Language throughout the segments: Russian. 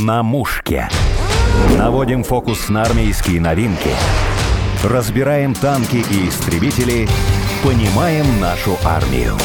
На мушке. Наводим фокус на армейские новинки. Разбираем танки и истребители. Понимаем нашу армию.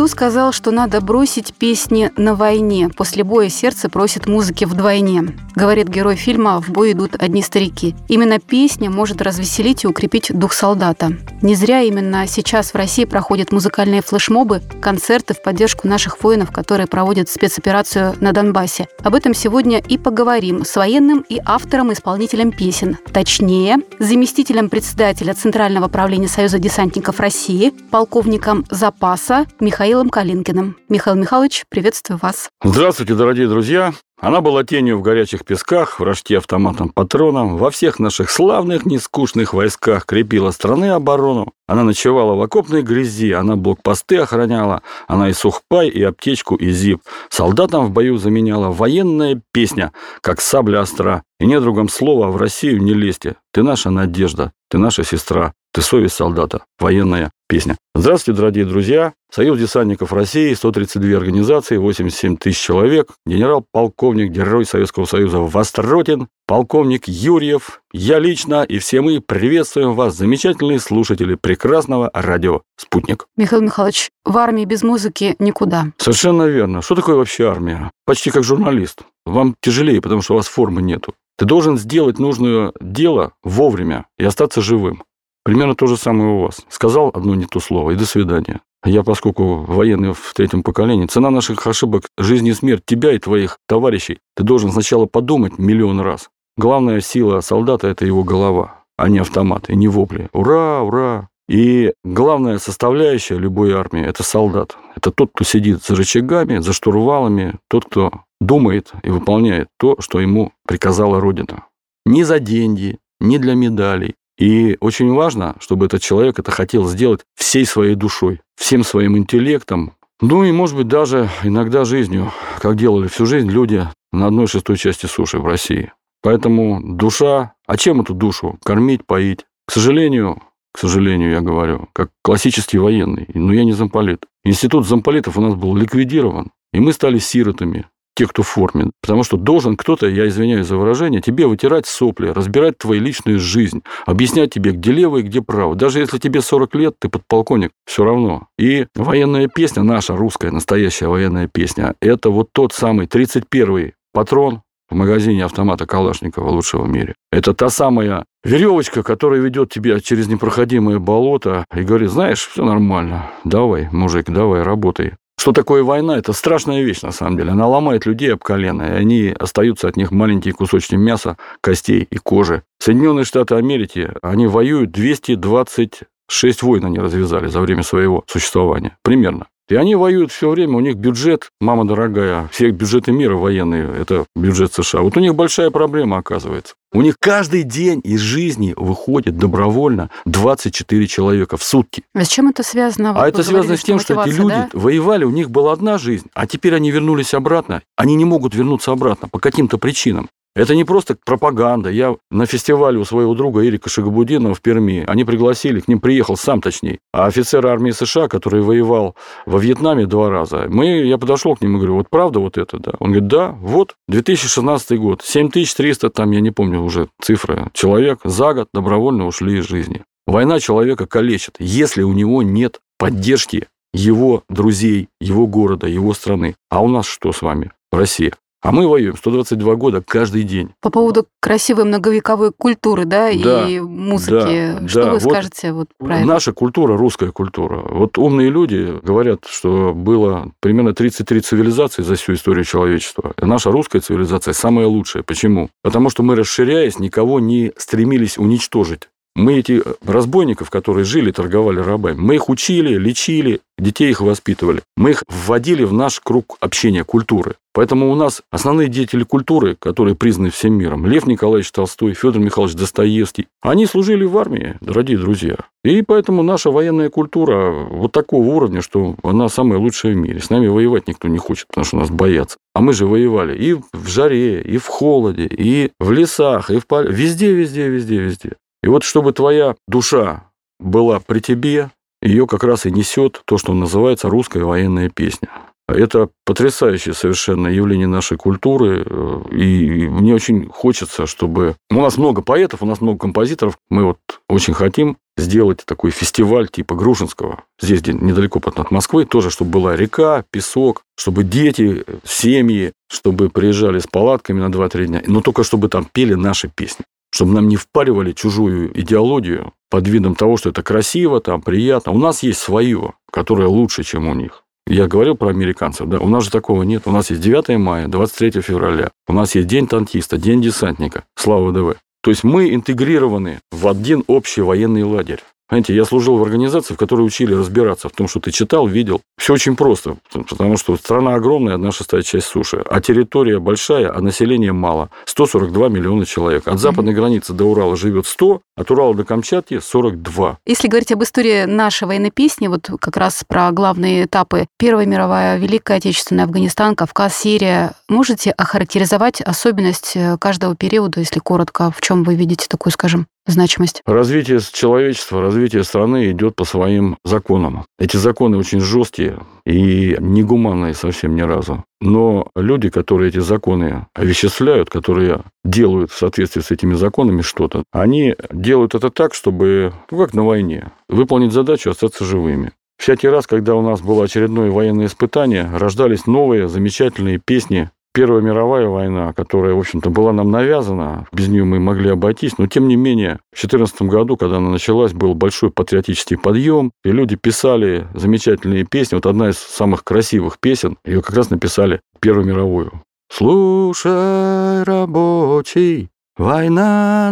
Кто сказал, что надо бросить песни на войне? После боя сердце просит музыки вдвойне. Говорит герой фильма «В бой идут одни старики». Именно песня может развеселить и укрепить дух солдата. Не зря именно сейчас в России проходят музыкальные флешмобы, концерты в поддержку наших воинов, которые проводят спецоперацию на Донбассе. Об этом сегодня и поговорим с военным и автором-исполнителем песен. Точнее, заместителем председателя Центрального правления Союза десантников России, полковником запаса Михаилом Михаилом Калинкиным. Михаил Михайлович, приветствую вас. Здравствуйте, дорогие друзья. Она была тенью в горячих песках, в рожке автоматом патроном, во всех наших славных, нескучных войсках крепила страны оборону. Она ночевала в окопной грязи, она блокпосты охраняла, она и сухпай, и аптечку, и зип. Солдатам в бою заменяла военная песня, как сабля остра. И недругом слова в Россию не лезьте. Ты наша надежда, ты наша сестра. Ты совесть солдата. Военная песня. Здравствуйте, дорогие друзья. Союз десантников России, 132 организации, 87 тысяч человек. Генерал-полковник, герой Советского Союза Востротин, полковник Юрьев, я лично и все мы приветствуем вас, замечательные слушатели прекрасного радио «Спутник». Михаил Михайлович, в армии без музыки никуда. Совершенно верно. Что такое вообще армия? Почти как журналист. Вам тяжелее, потому что у вас формы нету. Ты должен сделать нужное дело вовремя и остаться живым. Примерно то же самое у вас. Сказал одно не то слово, и до свидания. Я, поскольку военный в третьем поколении, цена наших ошибок – жизнь и смерть тебя и твоих товарищей. Ты должен сначала подумать миллион раз. Главная сила солдата – это его голова, а не автомат, и не вопли. Ура, ура! И главная составляющая любой армии – это солдат. Это тот, кто сидит за рычагами, за штурвалами, тот, кто думает и выполняет то, что ему приказала Родина. Не за деньги, не для медалей, и очень важно, чтобы этот человек это хотел сделать всей своей душой, всем своим интеллектом, ну и, может быть, даже иногда жизнью, как делали всю жизнь люди на одной шестой части суши в России. Поэтому душа... А чем эту душу? Кормить, поить. К сожалению, к сожалению, я говорю, как классический военный, но я не замполит. Институт замполитов у нас был ликвидирован, и мы стали сиротами те, кто в форме. Потому что должен кто-то, я извиняюсь за выражение, тебе вытирать сопли, разбирать твою личную жизнь, объяснять тебе, где лево и где право. Даже если тебе 40 лет, ты подполковник, все равно. И военная песня, наша русская, настоящая военная песня, это вот тот самый 31-й патрон, в магазине автомата Калашникова лучшего в мире. Это та самая веревочка, которая ведет тебя через непроходимое болото и говорит, знаешь, все нормально, давай, мужик, давай, работай. Что такое война? Это страшная вещь, на самом деле. Она ломает людей об колено, и они остаются от них маленькие кусочки мяса, костей и кожи. Соединенные Штаты Америки, они воюют 226 войн они развязали за время своего существования. Примерно. И они воюют все время, у них бюджет, мама дорогая, все бюджеты мира военные, это бюджет США. Вот у них большая проблема оказывается. У них каждый день из жизни выходит добровольно 24 человека в сутки. А с чем это связано? а это связано с тем, что эти люди да? воевали, у них была одна жизнь, а теперь они вернулись обратно. Они не могут вернуться обратно по каким-то причинам. Это не просто пропаганда. Я на фестивале у своего друга Ирика Шагабудинова в Перми, они пригласили, к ним приехал сам точнее, а офицер армии США, который воевал во Вьетнаме два раза, мы, я подошел к нему и говорю, вот правда вот это, да? Он говорит, да, вот, 2016 год, 7300, там, я не помню уже цифры, человек за год добровольно ушли из жизни. Война человека калечит, если у него нет поддержки его друзей, его города, его страны. А у нас что с вами? Россия. А мы воюем 122 года каждый день. По поводу красивой многовековой культуры, да, да и музыки. Да, что да. вы скажете вот про это? Наша культура, русская культура. Вот умные люди говорят, что было примерно 33 цивилизации за всю историю человечества. Наша русская цивилизация самая лучшая. Почему? Потому что мы, расширяясь, никого не стремились уничтожить. Мы эти разбойников, которые жили, торговали рабами, мы их учили, лечили, детей их воспитывали. Мы их вводили в наш круг общения, культуры. Поэтому у нас основные деятели культуры, которые признаны всем миром, Лев Николаевич Толстой, Федор Михайлович Достоевский, они служили в армии, дорогие друзья. И поэтому наша военная культура вот такого уровня, что она самая лучшая в мире. С нами воевать никто не хочет, потому что нас боятся. А мы же воевали и в жаре, и в холоде, и в лесах, и в поле. Везде, везде, везде, везде. И вот чтобы твоя душа была при тебе, ее как раз и несет то, что называется русская военная песня. Это потрясающее совершенно явление нашей культуры. И мне очень хочется, чтобы... У нас много поэтов, у нас много композиторов. Мы вот очень хотим сделать такой фестиваль типа Грушинского. Здесь недалеко от Москвы. Тоже, чтобы была река, песок, чтобы дети, семьи, чтобы приезжали с палатками на 2-3 дня. Но только чтобы там пели наши песни чтобы нам не впаривали чужую идеологию под видом того, что это красиво, там, приятно. У нас есть свое, которое лучше, чем у них. Я говорил про американцев, да, у нас же такого нет. У нас есть 9 мая, 23 февраля, у нас есть День танкиста, День десантника, слава ДВ. То есть мы интегрированы в один общий военный лагерь. Знаете, я служил в организации, в которой учили разбираться в том, что ты читал, видел. Все очень просто, потому что страна огромная, одна шестая часть суши, а территория большая, а населения мало. 142 миллиона человек. От западной границы до Урала живет 100, от Урала до Камчатки 42. Если говорить об истории нашей военной песни, вот как раз про главные этапы Первая мировая, Великая Отечественная, Афганистан, Кавказ, Сирия, можете охарактеризовать особенность э, каждого периода, если коротко, в чем вы видите такую, скажем, значимость? Развитие человечества, развитие страны идет по своим законам. Эти законы очень жесткие и негуманные совсем ни разу. Но люди, которые эти законы овеществляют, которые делают в соответствии с этими законами что-то, они делают это так, чтобы, ну как на войне, выполнить задачу, остаться живыми. Всякий раз, когда у нас было очередное военное испытание, рождались новые замечательные песни Первая мировая война, которая, в общем-то, была нам навязана, без нее мы могли обойтись, но тем не менее, в 2014 году, когда она началась, был большой патриотический подъем, и люди писали замечательные песни. Вот одна из самых красивых песен, ее как раз написали Первую мировую. «Слушай, рабочий, война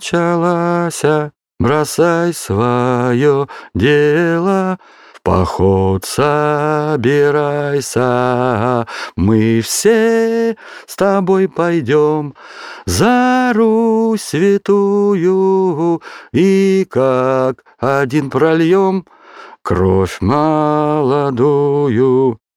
началась, бросай свое дело, поход собирайся, мы все с тобой пойдем за Русь святую и как один прольем кровь молодую.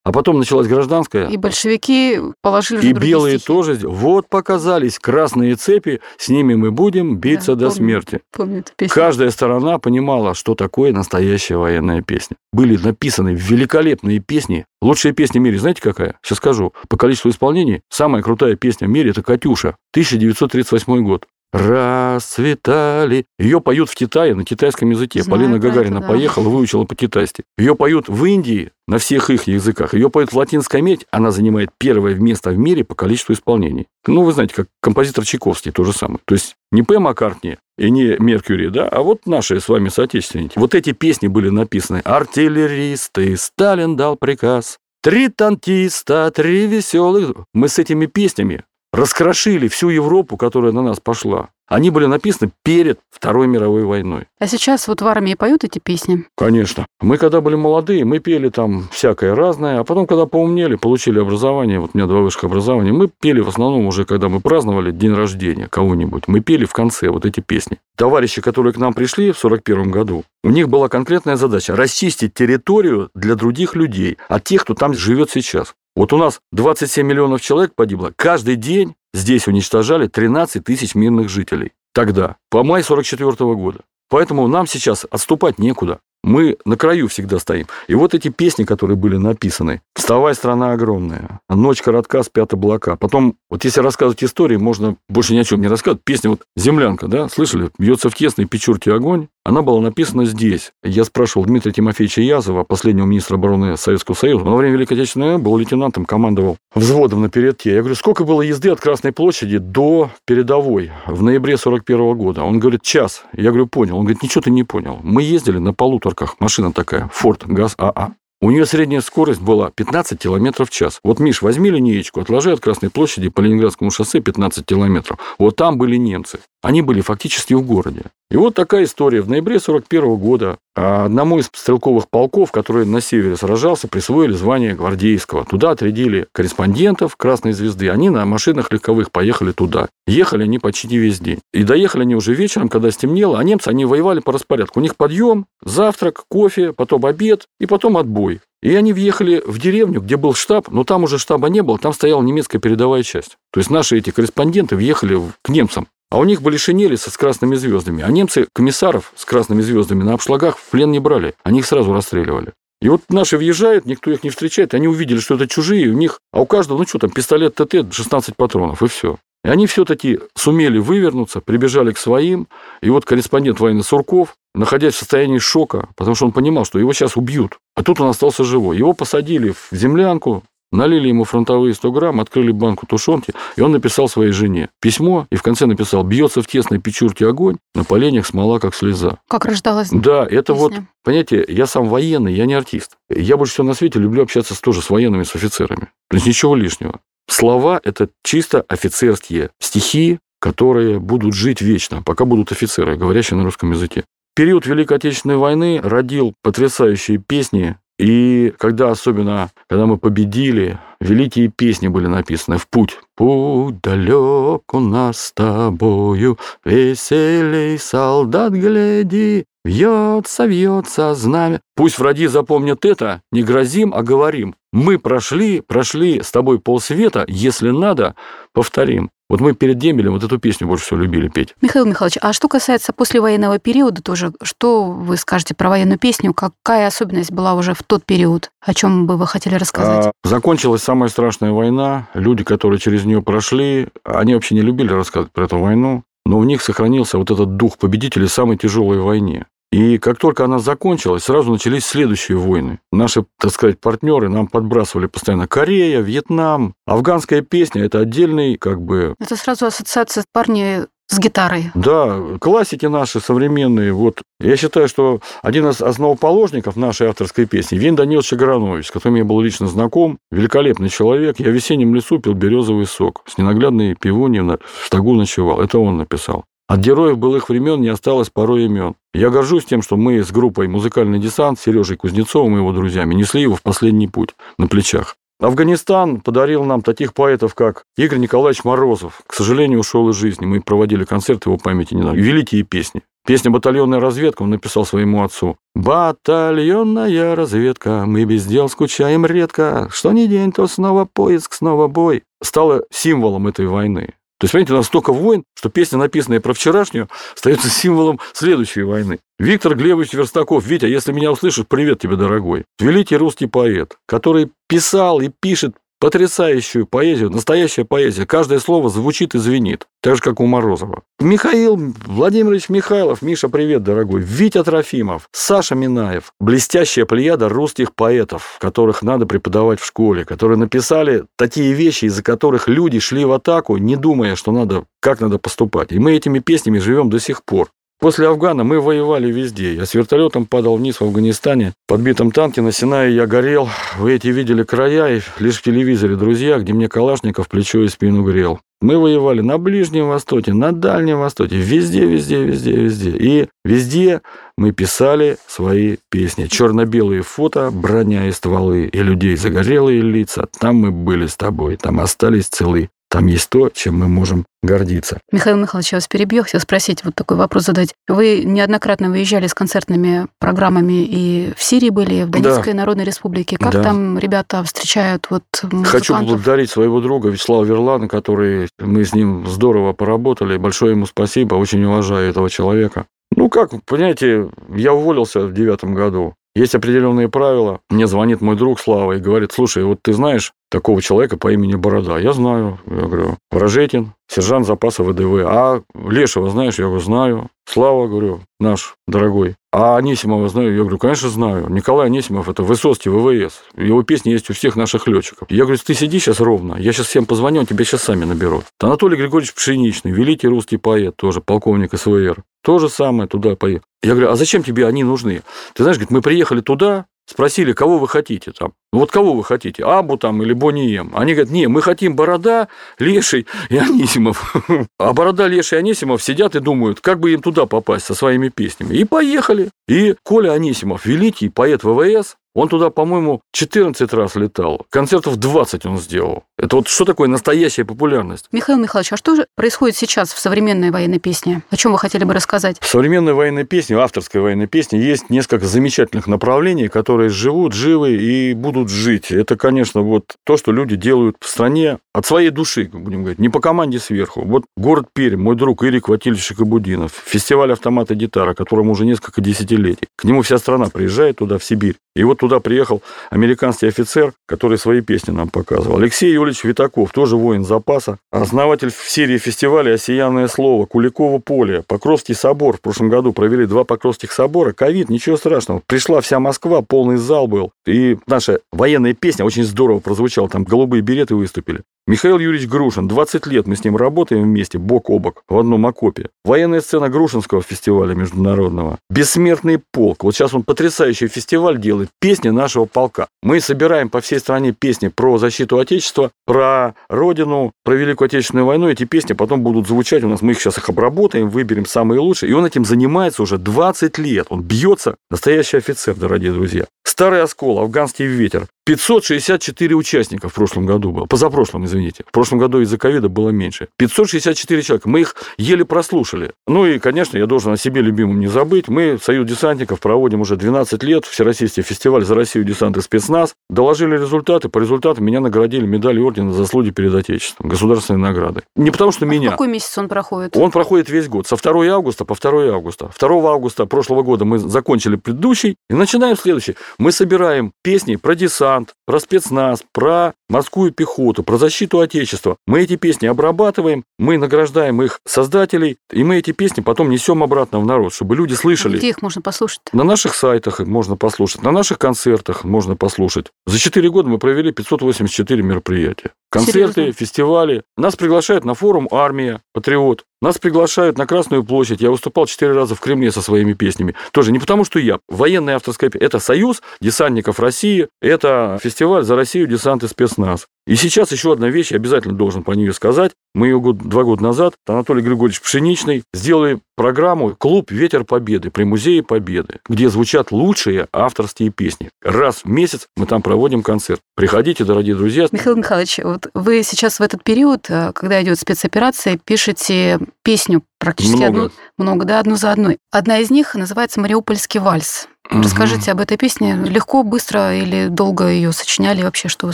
А потом началась гражданская. И большевики положили И белые стихи. тоже. Вот показались красные цепи, с ними мы будем биться да, до помню, смерти. Помню эту песню. Каждая сторона понимала, что такое настоящая военная песня. Были написаны великолепные песни. Лучшая песня в мире, знаете какая? Сейчас скажу. По количеству исполнений, самая крутая песня в мире – это «Катюша», 1938 год расцветали. Ее поют в Китае на китайском языке. Знаю Полина Гагарина это, да. поехала, выучила по-китайски. Ее поют в Индии на всех их языках. Ее поют в Латинской Америке. Она занимает первое место в мире по количеству исполнений. Ну, вы знаете, как композитор Чайковский, то же самое. То есть не П. Маккартни и не Меркьюри, да, а вот наши с вами соотечественники. Вот эти песни были написаны. Артиллеристы, Сталин дал приказ. Три танкиста, три веселых. Мы с этими песнями раскрошили всю Европу, которая на нас пошла. Они были написаны перед Второй мировой войной. А сейчас вот в армии поют эти песни? Конечно. Мы, когда были молодые, мы пели там всякое разное, а потом, когда поумнели, получили образование, вот у меня два высших образования, мы пели в основном уже, когда мы праздновали день рождения кого-нибудь, мы пели в конце вот эти песни. Товарищи, которые к нам пришли в 41 году, у них была конкретная задача – расчистить территорию для других людей, от тех, кто там живет сейчас. Вот у нас 27 миллионов человек погибло. Каждый день здесь уничтожали 13 тысяч мирных жителей. Тогда, по май 44 года. Поэтому нам сейчас отступать некуда. Мы на краю всегда стоим. И вот эти песни, которые были написаны. «Вставай, страна огромная», «Ночь коротка, спят облака». Потом, вот если рассказывать истории, можно больше ни о чем не рассказывать. Песня вот «Землянка», да, слышали? «Бьется в тесной печурке огонь». Она была написана здесь. Я спрашивал Дмитрия Тимофеевича Язова, последнего министра обороны Советского Союза. Во время Великой Отечественной войны был лейтенантом, командовал взводом на передке. Я говорю, сколько было езды от Красной площади до передовой в ноябре 41 года? Он говорит, час. Я говорю, понял. Он говорит, ничего ты не понял. Мы ездили на полуторках, машина такая, Форд, ГАЗ АА. У нее средняя скорость была 15 км в час. Вот, Миш, возьми линеечку, отложи от Красной площади по Ленинградскому шоссе 15 километров. Вот там были немцы. Они были фактически в городе. И вот такая история. В ноябре 1941 года одному из стрелковых полков, который на севере сражался, присвоили звание гвардейского. Туда отрядили корреспондентов Красной Звезды. Они на машинах легковых поехали туда. Ехали они почти весь день. И доехали они уже вечером, когда стемнело. А немцы, они воевали по распорядку. У них подъем, завтрак, кофе, потом обед и потом отбой. И они въехали в деревню, где был штаб, но там уже штаба не было, там стояла немецкая передовая часть. То есть наши эти корреспонденты въехали к немцам. А у них были шинели с красными звездами. А немцы комиссаров с красными звездами на обшлагах в плен не брали. Они их сразу расстреливали. И вот наши въезжают, никто их не встречает, они увидели, что это чужие, у них, а у каждого, ну что там, пистолет ТТ, 16 патронов, и все. И они все-таки сумели вывернуться, прибежали к своим. И вот корреспондент войны Сурков, находясь в состоянии шока, потому что он понимал, что его сейчас убьют, а тут он остался живой. Его посадили в землянку, налили ему фронтовые 100 грамм, открыли банку тушенки, и он написал своей жене письмо, и в конце написал «Бьется в тесной печурке огонь, на поленях смола, как слеза». Как рождалась Да, это песня. вот, понимаете, я сам военный, я не артист. Я больше всего на свете люблю общаться тоже с военными, с офицерами. То есть ничего лишнего. Слова – это чисто офицерские стихи, которые будут жить вечно, пока будут офицеры, говорящие на русском языке. Период Великой Отечественной войны родил потрясающие песни, и когда особенно, когда мы победили, великие песни были написаны в путь. Путь далек у нас с тобою, веселей, солдат, гляди, Вьется, вьется знамя. Пусть враги запомнят это, не грозим, а говорим. Мы прошли, прошли с тобой полсвета, если надо, повторим. Вот мы перед Дембелем вот эту песню больше всего любили петь. Михаил Михайлович, а что касается послевоенного периода тоже, что вы скажете про военную песню? Какая особенность была уже в тот период? О чем бы вы хотели рассказать? А, закончилась самая страшная война. Люди, которые через нее прошли, они вообще не любили рассказывать про эту войну. Но в них сохранился вот этот дух победителей самой тяжелой войне. И как только она закончилась, сразу начались следующие войны. Наши, так сказать, партнеры нам подбрасывали постоянно Корея, Вьетнам. Афганская песня – это отдельный, как бы... Это сразу ассоциация парни с гитарой. Да, классики наши современные. Вот я считаю, что один из основоположников нашей авторской песни Вин Данилович Агранович, с которым я был лично знаком, великолепный человек. Я в весеннем лесу пил березовый сок. С ненаглядной пивуньей в стогу ночевал. Это он написал. От героев былых времен не осталось порой имен. Я горжусь тем, что мы с группой «Музыкальный десант» Сережей Кузнецовым и его друзьями несли его в последний путь на плечах. Афганистан подарил нам таких поэтов, как Игорь Николаевич Морозов. К сожалению, ушел из жизни. Мы проводили концерт его памяти не знаю. Великие песни. Песня «Батальонная разведка» он написал своему отцу. «Батальонная разведка, мы без дел скучаем редко. Что ни день, то снова поиск, снова бой». Стало символом этой войны. То есть, понимаете, у нас столько войн, что песня, написанная про вчерашнюю, остается символом следующей войны. Виктор Глебович Верстаков. Витя, если меня услышишь, привет тебе, дорогой. Великий русский поэт, который писал и пишет потрясающую поэзию, настоящая поэзия. Каждое слово звучит и звенит, так же, как у Морозова. Михаил Владимирович Михайлов, Миша, привет, дорогой. Витя Трофимов, Саша Минаев. Блестящая плеяда русских поэтов, которых надо преподавать в школе, которые написали такие вещи, из-за которых люди шли в атаку, не думая, что надо, как надо поступать. И мы этими песнями живем до сих пор. После Афгана мы воевали везде. Я с вертолетом падал вниз в Афганистане. В подбитом танке на Синае я горел. Вы эти видели края, и лишь в телевизоре «Друзья», где мне Калашников плечо и спину грел. Мы воевали на Ближнем Востоке, на Дальнем Востоке, везде, везде, везде, везде. И везде мы писали свои песни. Черно-белые фото, броня и стволы, и людей загорелые лица. Там мы были с тобой, там остались целы. Там есть то, чем мы можем гордиться. Михаил Михайлович, я вас перебью, хотел спросить, вот такой вопрос задать. Вы неоднократно выезжали с концертными программами и в Сирии были, и в Донецкой да. Народной Республике. Как да. там ребята встречают вот музыкантов? Хочу поблагодарить своего друга Вячеслава Верлана, который мы с ним здорово поработали. Большое ему спасибо, очень уважаю этого человека. Ну как, понимаете, я уволился в девятом году. Есть определенные правила. Мне звонит мой друг Слава и говорит, слушай, вот ты знаешь такого человека по имени Борода? Я знаю. Я говорю, Ворожетин, сержант запаса ВДВ. А Лешего знаешь? Я говорю, знаю. Слава, говорю, наш дорогой. А Анисимова знаю? Я говорю, конечно, знаю. Николай Анисимов – это Высоцкий, ВВС. Его песни есть у всех наших летчиков. Я говорю, ты сиди сейчас ровно, я сейчас всем позвоню, тебя сейчас сами наберут. Анатолий Григорьевич Пшеничный, великий русский поэт, тоже полковник СВР. То же самое туда поехал. Я говорю, а зачем тебе они нужны? Ты знаешь, говорит, мы приехали туда, спросили, кого вы хотите там. Ну вот кого вы хотите, Абу там или Бонием? Они говорят, не, мы хотим Борода, Леший и Анисимов. А Борода, Леший и Анисимов сидят и думают, как бы им туда попасть со своими песнями. И поехали. И Коля Анисимов, великий поэт ВВС, он туда, по-моему, 14 раз летал. Концертов 20 он сделал. Это вот что такое настоящая популярность? Михаил Михайлович, а что же происходит сейчас в современной военной песне? О чем вы хотели бы рассказать? В современной военной песне, авторской военной песне, есть несколько замечательных направлений, которые живут, живы и будут жить. Это, конечно, вот то, что люди делают в стране от своей души, будем говорить, не по команде сверху. Вот город Пермь, мой друг Ирик Ватильевич Шикабудинов, фестиваль автомата гитара, которому уже несколько десятилетий. К нему вся страна приезжает туда, в Сибирь. И вот туда приехал американский офицер, который свои песни нам показывал. Алексей Юрьевич Витаков, тоже воин запаса, основатель в серии фестиваля «Осиянное слово», Куликово поле, Покровский собор. В прошлом году провели два Покровских собора. Ковид, ничего страшного. Пришла вся Москва, полный зал был. И наша военная песня очень здорово прозвучала. Там голубые береты выступили. Михаил Юрьевич Грушин, 20 лет мы с ним работаем вместе, бок о бок, в одном окопе. Военная сцена Грушинского фестиваля международного. Бессмертный полк. Вот сейчас он потрясающий фестиваль делает. Песни нашего полка. Мы собираем по всей стране песни про защиту Отечества, про Родину, про Великую Отечественную войну. Эти песни потом будут звучать у нас. Мы их сейчас их обработаем, выберем самые лучшие. И он этим занимается уже 20 лет. Он бьется. Настоящий офицер, дорогие друзья. Старый оскол, афганский ветер. 564 участника в прошлом году было. Позапрошлом, извините. В прошлом году из-за ковида было меньше. 564 человека. Мы их еле прослушали. Ну и, конечно, я должен о себе любимом не забыть. Мы, Союз десантников, проводим уже 12 лет Всероссийский фестиваль «За Россию десант и спецназ». Доложили результаты. По результатам меня наградили медалью ордена за заслуги перед Отечеством. Государственной награды. Не потому, что А меня. какой месяц он проходит? Он проходит весь год, со 2 августа по 2 августа. 2 августа прошлого года мы закончили предыдущий и начинаем следующий. Мы собираем песни про десант, про спецназ, про морскую пехоту, про защиту Отечества. Мы эти песни обрабатываем, мы награждаем их создателей, и мы эти песни потом несем обратно в народ, чтобы люди слышали. Где их можно послушать? На наших сайтах можно послушать, на наших концертах можно послушать. За 4 года мы провели 584 мероприятия. Концерты, Серьезно? фестивали. Нас приглашают на форум «Армия», «Патриот». Нас приглашают на Красную площадь. Я выступал четыре раза в Кремле со своими песнями. Тоже не потому, что я. Военная авторская песня. Это Союз десантников России. Это фестиваль «За Россию. Десант и спецназ». И сейчас еще одна вещь, я обязательно должен по нее сказать. Мы ее год, два года назад, Анатолий Григорьевич Пшеничный, сделали программу «Клуб Ветер Победы» при Музее Победы, где звучат лучшие авторские песни. Раз в месяц мы там проводим концерт. Приходите, дорогие друзья. Михаил Михайлович, вот вы сейчас в этот период, э, когда идет спецоперация, пишете песню практически Много. одну, много, да, одну за одной. Одна из них называется «Мариупольский вальс». Расскажите об этой песне. Легко, быстро или долго ее сочиняли? Вообще, что вы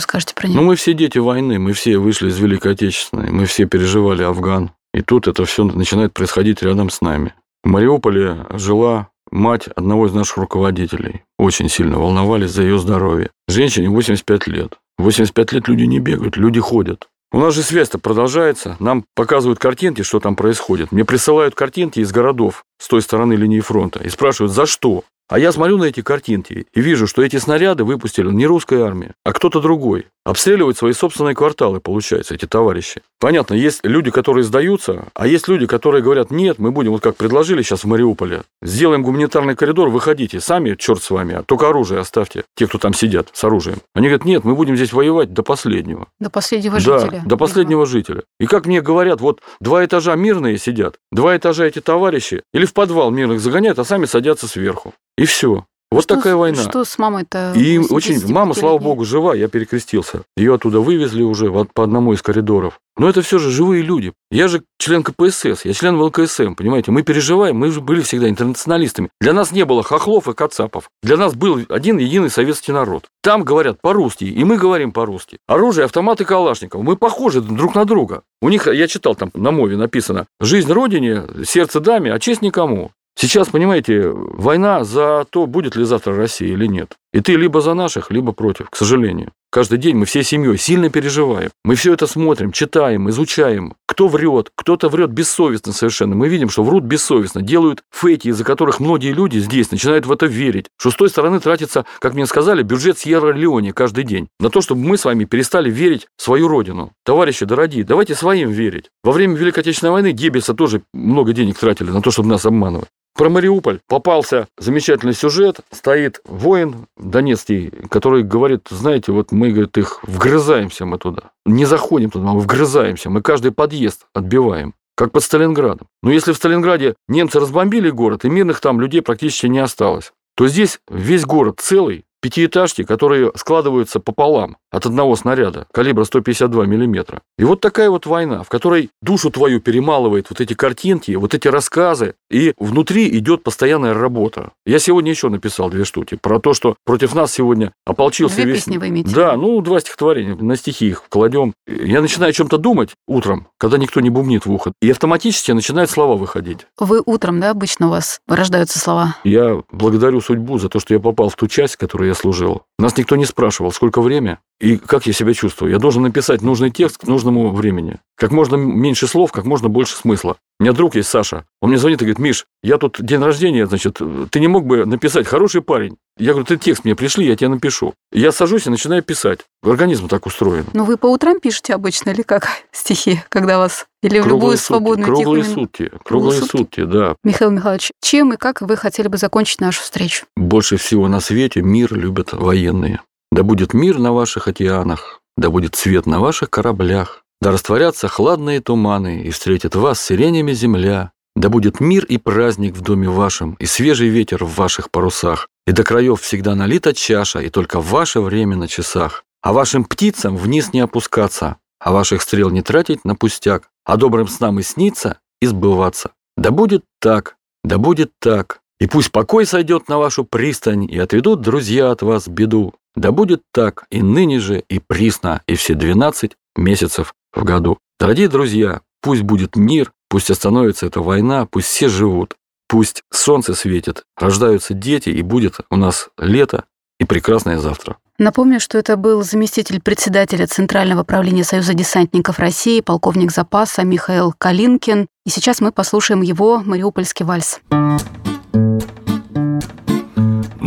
скажете про нее? Ну, мы все дети войны, мы все вышли из Великой Отечественной, мы все переживали Афган. И тут это все начинает происходить рядом с нами. В Мариуполе жила мать одного из наших руководителей. Очень сильно волновались за ее здоровье. Женщине 85 лет. 85 лет люди не бегают, люди ходят. У нас же связь-то продолжается. Нам показывают картинки, что там происходит. Мне присылают картинки из городов с той стороны линии фронта и спрашивают, за что? А я смотрю на эти картинки и вижу, что эти снаряды выпустили не русская армия, а кто-то другой. Обстреливают свои собственные кварталы, получается, эти товарищи. Понятно, есть люди, которые сдаются, а есть люди, которые говорят, нет, мы будем, вот как предложили сейчас в Мариуполе, сделаем гуманитарный коридор, выходите, сами, черт с вами, а только оружие оставьте, те, кто там сидят с оружием. Они говорят, нет, мы будем здесь воевать до последнего. До последнего Да, жителя. до последнего жителя. И как мне говорят, вот два этажа мирные сидят, два этажа эти товарищи, или в подвал мирных загоняют, а сами садятся сверху. И все. Вот Что такая война. Что с мамой-то? И очень... 85-летней? Мама, слава богу, жива, я перекрестился. Ее оттуда вывезли уже вот по одному из коридоров. Но это все же живые люди. Я же член КПСС, я член ВЛКСМ, понимаете? Мы переживаем, мы же были всегда интернационалистами. Для нас не было хохлов и кацапов. Для нас был один единый советский народ. Там говорят по-русски, и мы говорим по-русски. Оружие, автоматы Калашников. Мы похожи друг на друга. У них, я читал там на мове написано, жизнь Родине, сердце даме, а честь никому. Сейчас, понимаете, война за то, будет ли завтра Россия или нет. И ты либо за наших, либо против, к сожалению. Каждый день мы всей семьей сильно переживаем. Мы все это смотрим, читаем, изучаем. Кто врет, кто-то врет бессовестно совершенно. Мы видим, что врут бессовестно, делают фейки, из-за которых многие люди здесь начинают в это верить. Что с той стороны тратится, как мне сказали, бюджет Сьерра-Леоне каждый день. На то, чтобы мы с вами перестали верить в свою родину. Товарищи дорогие, давайте своим верить. Во время Великой Отечественной войны Геббельса тоже много денег тратили на то, чтобы нас обманывать. Про Мариуполь попался замечательный сюжет. Стоит воин донецкий, который говорит, знаете, вот мы, говорит, их вгрызаемся мы туда. Не заходим туда, мы вгрызаемся. Мы каждый подъезд отбиваем. Как под Сталинградом. Но если в Сталинграде немцы разбомбили город, и мирных там людей практически не осталось, то здесь весь город целый, пятиэтажки, которые складываются пополам от одного снаряда калибра 152 миллиметра. И вот такая вот война, в которой душу твою перемалывает вот эти картинки, вот эти рассказы, и внутри идет постоянная работа. Я сегодня еще написал две штуки про то, что против нас сегодня ополчился Две весь... песни вы имеете? Да, ну, два стихотворения, на стихи их кладем. Я начинаю о чем-то думать утром, когда никто не бубнит в ухо, и автоматически начинают слова выходить. Вы утром, да, обычно у вас рождаются слова? Я благодарю судьбу за то, что я попал в ту часть, в которой я служил. Нас никто не спрашивал, сколько время и как я себя чувствую. Я должен написать нужный текст к нужному времени. Как можно меньше слов, как можно больше смысла. У меня друг есть Саша. Он мне звонит и говорит, Миш, я тут день рождения, значит, ты не мог бы написать хороший парень? Я говорю, ты текст мне пришли, я тебе напишу. Я сажусь и начинаю писать. Организм так устроен. Ну, вы по утрам пишете обычно или как стихи, когда вас... Или в любую сутки, свободную круглые тихую сутки, круглые сутки? сутки, да. Михаил Михайлович, чем и как вы хотели бы закончить нашу встречу? Больше всего на свете мир любят военные. Да будет мир на ваших океанах, да будет свет на ваших кораблях, да растворятся хладные туманы, и встретит вас сиренями земля. Да будет мир и праздник в доме вашем, и свежий ветер в ваших парусах, и до краев всегда налита чаша, и только ваше время на часах. А вашим птицам вниз не опускаться, а ваших стрел не тратить на пустяк, а добрым снам и сниться, и сбываться. Да будет так, да будет так, и пусть покой сойдет на вашу пристань, и отведут друзья от вас беду. Да будет так и ныне же, и присно, и все 12 месяцев в году. Дорогие друзья, пусть будет мир, пусть остановится эта война, пусть все живут, пусть солнце светит, рождаются дети, и будет у нас лето и прекрасное завтра. Напомню, что это был заместитель председателя Центрального правления Союза десантников России, полковник запаса Михаил Калинкин. И сейчас мы послушаем его «Мариупольский вальс».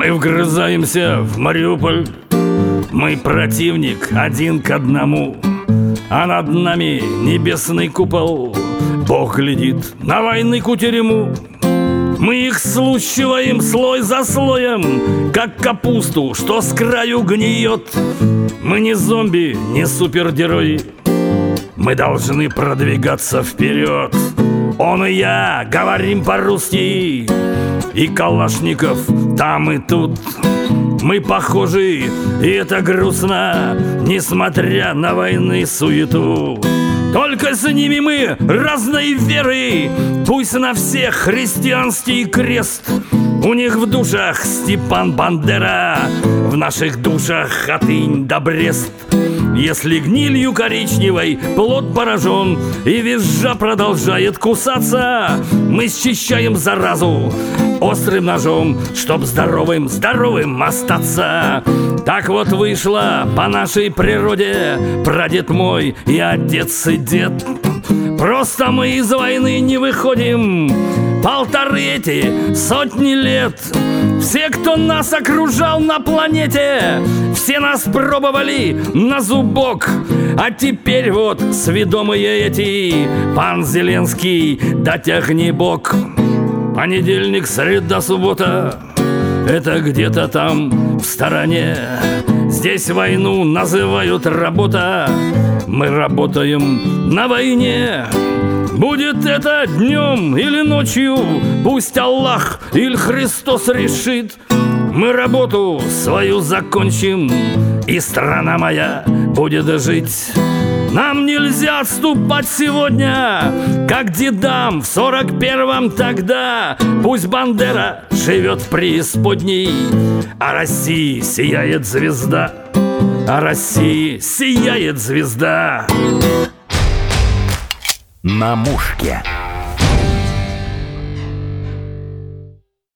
Мы вгрызаемся в Мариуполь, мы противник один к одному, а над нами небесный купол, Бог глядит на войны кутерему. Мы их слущиваем слой за слоем, как капусту, что с краю гниет. Мы не зомби, не супергерои, мы должны продвигаться вперед. Он и я говорим по-русски, и Калашников там и тут. Мы похожи, и это грустно, несмотря на войны суету. Только с ними мы разной веры, пусть на всех христианский крест. У них в душах Степан Бандера, в наших душах Хатынь да Брест. Если гнилью коричневой плод поражен И визжа продолжает кусаться Мы счищаем заразу острым ножом Чтоб здоровым, здоровым остаться. Так вот вышло по нашей природе Прадед мой и отец и дед. Просто мы из войны не выходим. Полторы эти сотни лет Все, кто нас окружал на планете Все нас пробовали на зубок. А теперь вот сведомые эти Пан Зеленский, дотягни бок. Понедельник, среда, суббота Это где-то там в стороне. Здесь войну называют работа. Мы работаем на войне Будет это днем или ночью, пусть Аллах или Христос решит. Мы работу свою закончим, и страна моя будет жить. Нам нельзя отступать сегодня, как дедам в сорок первом тогда. Пусть Бандера живет в преисподней, а России сияет звезда. А России сияет звезда. На мушке.